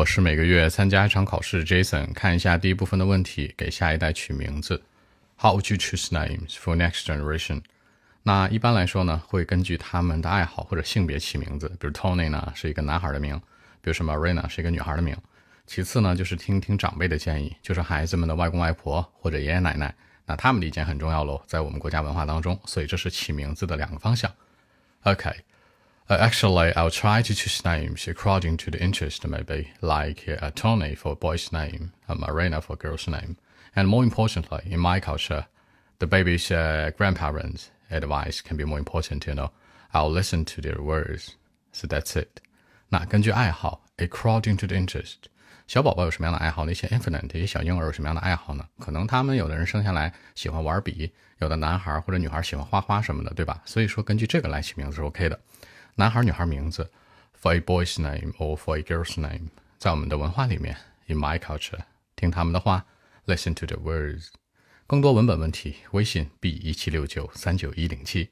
我是每个月参加一场考试，Jason。看一下第一部分的问题，给下一代取名字。How would you choose names for next generation？那一般来说呢，会根据他们的爱好或者性别起名字。比如 Tony 呢是一个男孩的名，比如什么 Marina 是一个女孩的名。其次呢，就是听听长辈的建议，就是孩子们的外公外婆或者爷爷奶奶，那他们的意见很重要喽，在我们国家文化当中。所以这是起名字的两个方向。OK。Uh, actually, I'll try to choose names according to the interest, maybe, like uh, Tony for boy's name, a Marina for girl's name. And more importantly, in my culture, the baby's uh, grandparents' advice can be more important, you know. I'll listen to their words. So that's it. 那根据爱好，according to the interest，小宝宝有什么样的爱好？那些 infant 这些小婴儿有什么样的爱好呢？可能他们有的人生下来喜欢玩笔，有的男孩或者女孩喜欢画画什么的，对吧？所以说根据这个来起名字是 OK 的。 男孩女孩名字，for a boy's name or for a girl's name，在我们的文化里面，in my culture，听他们的话，listen to the words。更多文本问题，微信 b 一七六九三九一零七。